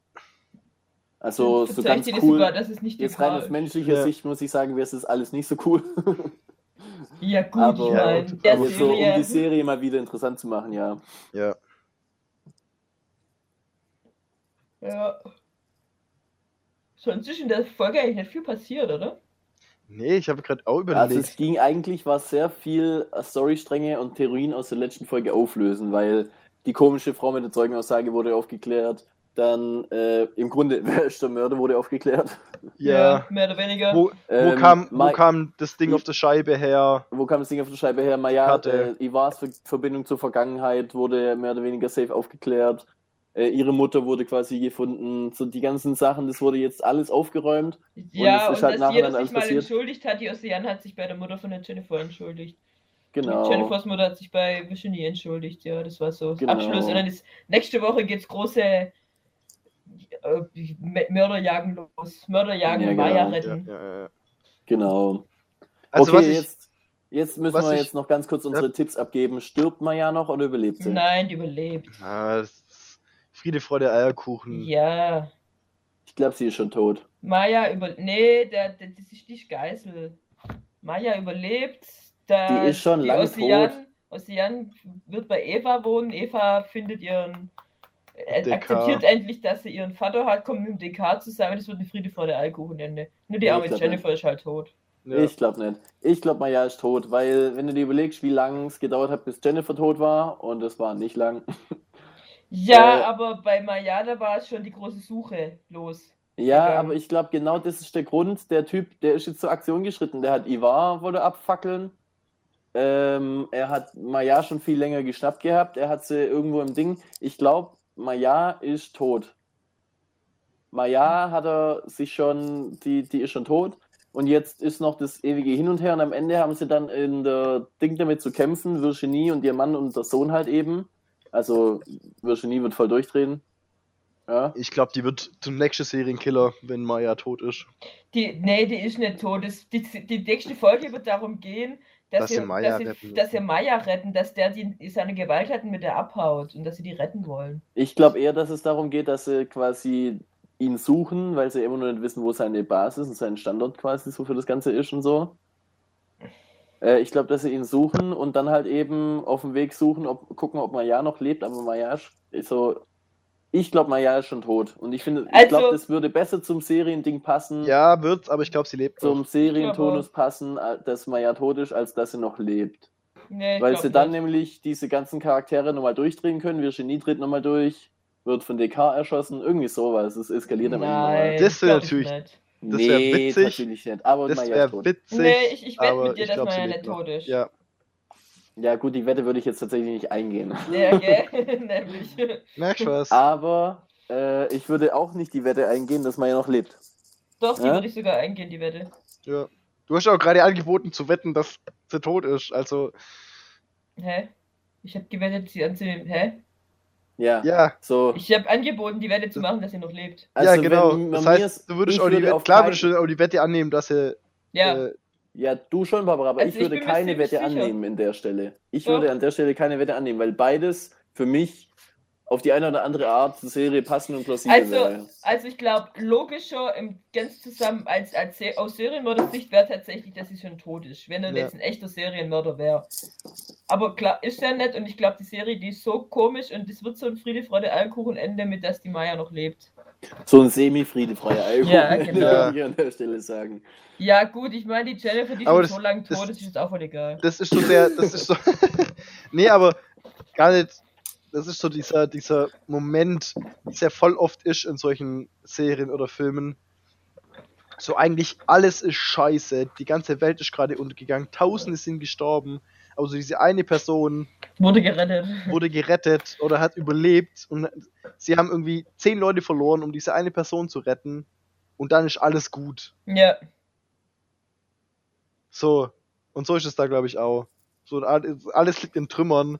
Also so ganz cool. sogar, dass es nicht Jetzt die rein aus menschlicher Ja. Sicht muss ich sagen, wäre es alles nicht so cool. Ja, gut, Aber- ich meine, Ja, der aber Aber so, um die Serie mal wieder interessant zu machen, ja. Ja. Ja. Sonst ist in der Folge eigentlich nicht viel passiert, oder? Nee, ich habe gerade auch Also überlegt. es ging eigentlich, war sehr viel äh, Storystränge und Theorien aus der letzten Folge auflösen, weil die komische Frau mit der Zeugenaussage wurde aufgeklärt. Dann äh, im Grunde, wer ist der Mörder, wurde aufgeklärt. ja. mehr oder weniger. Wo, wo, Ähm, kam, wo kam das Ding auf der Scheibe her? Wo kam das Ding auf der Scheibe her? Maya, äh, Ivars Ver Verbindung zur Vergangenheit wurde mehr oder weniger safe aufgeklärt. Äh, ihre Mutter wurde quasi gefunden. So die ganzen Sachen, das wurde jetzt alles aufgeräumt. ja, es ist und halt dass jeder sich mal passiert. entschuldigt hat. Die Ocean hat sich bei der Mutter von der Jennifer entschuldigt. Genau. Jennifers Mutter hat sich bei Virginie entschuldigt. Ja, das war so Genau. Abschluss. Und dann ist nächste Woche geht's große äh, Mörderjagen los. Mörderjagen Ja, und genau. Maya Ja, retten. ja, ja. Genau. Also okay, was ich, jetzt, jetzt müssen was wir ich- jetzt noch ganz kurz unsere Tipps abgeben. Stirbt Maya noch oder überlebt sie? Nein, die überlebt. Ah, Friede, Freude, Eierkuchen. Ja. Ich glaube, sie ist schon tot. Maya über. Nee, der, der, das ist nicht Geißel. Maya überlebt. Der, Die ist schon lange Ocean, tot. Ocean wird bei Eva wohnen. Eva findet ihren. äh, DK. akzeptiert endlich, dass sie ihren Vater hat, kommt mit dem DK zusammen. Das wird eine Friede, Freude, Alkoholende. Nur die Ja, arme Jennifer ist halt tot. Ja. Ich glaube nicht. Ich glaube, Maya ist tot, weil, wenn du dir überlegst, wie lange es gedauert hat, bis Jennifer tot war, und es war nicht lang. Ja, Äh, aber bei Mayada war es schon die große Suche los. Ja, Gegangen. aber ich glaube, genau das ist der Grund. Der Typ, der ist jetzt zur Aktion geschritten. Der hat Ivar wollte abfackeln. Ähm, er hat Maya schon viel länger geschnappt gehabt. Er hat sie irgendwo im Ding. Ich glaube, Maya ist tot. Maya hat er sich schon, die, die ist schon tot. Und jetzt ist noch das ewige Hin und Her. Und am Ende haben sie dann in der Ding damit zu kämpfen, Virginie und ihr Mann und der Sohn halt eben. Also Virginie wird voll durchdrehen. Ja. Ich glaube, die wird zum nächsten Serienkiller, wenn Maya tot ist. Die, nee, die ist nicht tot. Das, die, die nächste Folge wird darum gehen, dass, Dass sie, Maya dass, sie, retten. dass sie Maya retten, dass der die, seine Gewalttaten mit der abhaut und dass sie die retten wollen. Ich glaube eher, dass es darum geht, dass sie quasi ihn suchen, weil sie immer noch nicht wissen, wo seine Basis und sein Standort quasi so für das Ganze ist und so. Äh, ich glaube, dass sie ihn suchen und dann halt eben auf dem Weg suchen, ob, gucken, ob Maya noch lebt, aber Maya ist so. Ich glaube, Maya ist schon tot. Und ich finde, ich Also- glaube, das würde besser zum Seriending passen, Ja, wird's, aber ich glaube, sie lebt zum noch. Serientonus passen, dass Maya tot ist, als dass sie noch lebt. Nee, ich Weil sie dann nicht. nämlich diese ganzen Charaktere nochmal durchdrehen können. Virginie dreht nochmal durch, wird von DK erschossen, irgendwie sowas. Es eskaliert am Ende Nein, Das wär glaub ich natürlich- nicht. das wär Nee, witzig. natürlich nicht. Aber Das Maya ist wäre tot. witzig. Nee, ich, ich wette aber mit dir, ich dass Maya nicht tot ist. Ja, Ja, gut, die Wette würde ich jetzt tatsächlich nicht eingehen. Ja, gell? Nämlich. merkst du was? Aber äh, ich würde auch nicht die Wette eingehen, dass Maya noch lebt. Doch, die Ja? würde ich sogar eingehen, die Wette. Ja. Du hast auch gerade angeboten zu wetten, dass sie tot ist. Also, Hä? Ich habe gewettet, sie anzunehmen. Hä? Ja. Ja, So. Ich habe angeboten, die Wette zu machen, dass sie noch lebt. Also, ja, genau. Das man heißt, du würdest auch die würde Wette, klar würdest du auch die Wette annehmen, dass er. Ja, Äh, Ja, du schon, Barbara, aber Also ich würde keine Wette sicher. annehmen in der Stelle. Ich Doch. würde an der Stelle keine Wette annehmen, weil beides für mich auf die eine oder andere Art zur Serie passen und plausibel Also, wäre. also ich glaube, logischer im ganz zusammen als, als Se- aus Serienmörder-Sicht wäre tatsächlich, dass sie schon tot ist, wenn er Ja. jetzt ein echter Serienmörder wäre. Aber klar, ist ja nett und ich glaube, die Serie, die ist so komisch und es wird so ein Friede, Freude, Eierkuchen-Ende, mit dass die Maya noch lebt. So ein semi-friedefreier Alkohol, Ja, genau. würde ich an der Stelle sagen. Ja, gut, ich meine, die Jennifer, die ist Aber schon das- so lange tot, das ist jetzt auch voll egal. das ist so der. Das ist so. nee, aber gar nicht. Das ist so dieser, dieser Moment, wie es ja voll oft ist in solchen Serien oder Filmen. So eigentlich alles ist scheiße. Die ganze Welt ist gerade untergegangen. Tausende sind gestorben. Aber so diese eine Person Wurde gerettet. wurde gerettet oder hat überlebt und sie haben irgendwie zehn Leute verloren, um diese eine Person zu retten. Und dann ist alles gut. Ja, So. Und so ist es da, glaube ich, auch. So, alles liegt in Trümmern.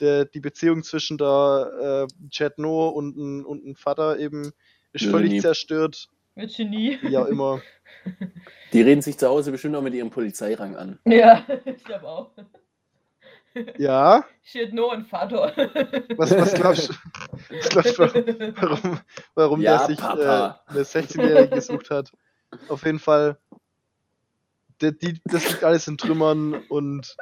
Der, die Beziehung zwischen der äh, Chad No und und ein Vater eben ist Ja, völlig nie. zerstört. wird Genie. Wie auch immer. Die reden sich zu Hause bestimmt auch mit ihrem Polizeirang an. Ja, ich glaube auch. Ja. Shit, no und Vater. Was, was glaubst du? Was glaubst du, warum, warum Ja, der sich äh, eine 16-Jährige gesucht hat? Auf jeden Fall. Der, die, das liegt alles in Trümmern und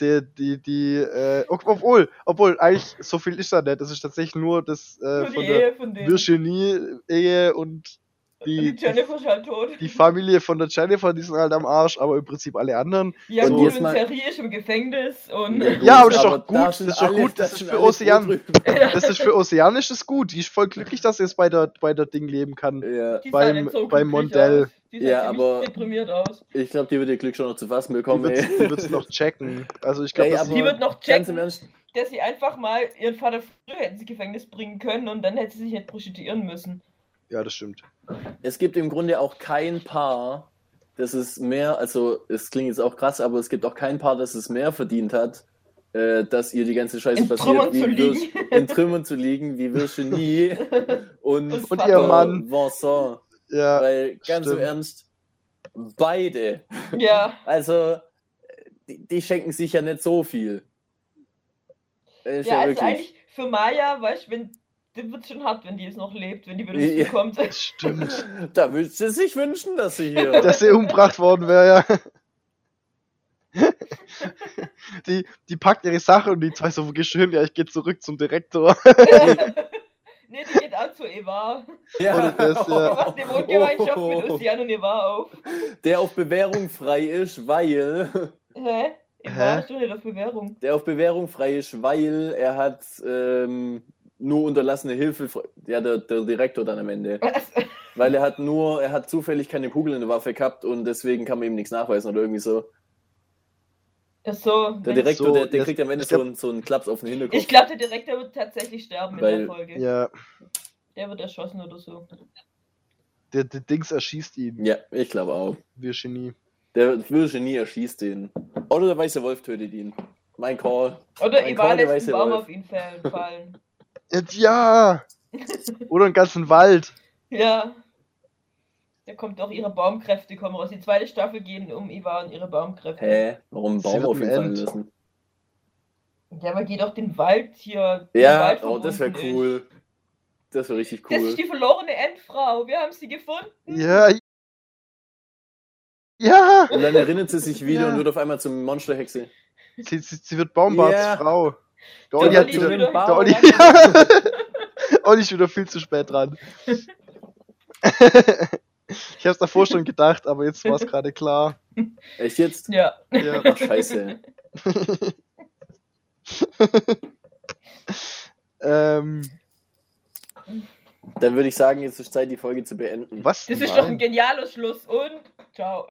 der, die, die, äh, ob- obwohl, obwohl, eigentlich so viel ist da nicht. Das ist tatsächlich nur das äh, Nur die von der. Virginie-Ehe und Die die, Jennifer ist halt tot. die Familie von der Jennifer, die sind halt am Arsch, aber im Prinzip alle anderen. Ja, Und gut, und Terry ist im Gefängnis und. Ja, aber das ist doch gut, da das ist doch gut, das ist für Ozean. Das ist für Ocean ist das gut. Die ist voll glücklich, dass sie jetzt bei der, bei der Ding leben kann. Ja, beim- so beim Mondell. aus. Die sah Ja, aber- deprimiert aus. ich glaube, die wird ihr Glück schon noch zu fassen Die bekommen. wird die wird's noch checken. Also ich glaube, Die wird noch checken, dass sie einfach mal ihren Vater früher hätten ins Gefängnis bringen können und dann hätte sie sich nicht prostituieren müssen. Ja, das stimmt. es gibt im Grunde auch kein Paar, das es mehr, also es klingt jetzt auch krass, aber es gibt auch kein Paar, das es mehr verdient hat, äh, dass ihr die ganze Scheiße In passiert, Trümmern wie liegen. in Trümmern zu liegen, wie Virginie und, Und Und ihr Mann. Vincent. Ja, Weil ganz im stimmt. Ernst, beide, Ja, also die, die schenken sich ja nicht so viel. Ist ja, ja, also wirklich. eigentlich für Maya, weißt du, wenn. Das wird schon hart, wenn die jetzt noch lebt, wenn die wieder Ja. kommt. das stimmt. Da würdest du sich wünschen, dass sie hier. Dass sie umgebracht worden wäre, ja. Die, die packt ihre Sache und die zwei so geschön, ja, ich gehe zurück zum Direktor. nee, die geht auch zu Eva. ja. Das, Die ja. macht eine Wohngemeinschaft Oh. mit Ocean und Eva auf. Der auf Bewährung frei ist, weil. Hä? Eva Hä? ist doch nicht auf Bewährung. Der auf Bewährung frei ist, weil er hat ähm, nur unterlassene Hilfe. Ja, der, der Direktor dann am Ende. Weil er hat nur, er hat zufällig keine Kugel in der Waffe gehabt und deswegen kann man ihm nichts nachweisen oder irgendwie so. Ach so. Der Direktor, So, der, der kriegt am Ende glaub- so einen, so einen Klaps auf den Hinterkopf. Ich glaube, der Direktor wird tatsächlich sterben in Weil- der Folge. Ja, Der wird erschossen oder so. der, der Dings erschießt ihn, ja, ich glaube auch. Virginie. Der Virginie erschießt den. Oder der weiße Wolf tötet ihn. Mein Call. Oder Ein Eva Call, der lässt weiße einen Baum Wolf. auf ihn fallen. fallen. Ja! Oder einen ganzen Wald. ja. Da kommt auch ihre Baumkräfte kommen raus. Die zweite Staffel gehen um Eva und ihre Baumkräfte. Hä? Warum Baum auf ihn fallen lassen? Ja, aber geht doch den Wald hier. Ja, Wald oh, das wäre cool. Das wäre richtig ist. Das cool. ist die verlorene Endfrau. Wir haben sie gefunden. Ja. Ja! Und dann erinnert sie sich wieder Ja. und wird auf einmal zum Monsterhexe. Sie, sie, sie wird Baumbarts Ja. Der Der Olli hat wieder, wieder- der Olli, Olli ist wieder viel zu spät dran. ich hab's davor schon gedacht, aber jetzt war es gerade klar. Echt jetzt? Ja. Ja. Ach, scheiße. ähm, Dann würde ich sagen, jetzt ist Zeit, die Folge zu beenden. was? Das ist Nein. doch ein genialer Schluss. Und ciao.